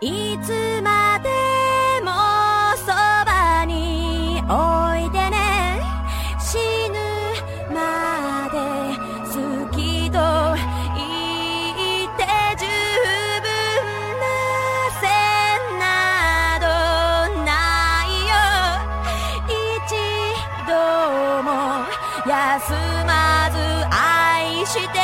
いつまでもそばにおいでね。死ぬまで好きと言って十分なせなどないよ。一度も休まず愛して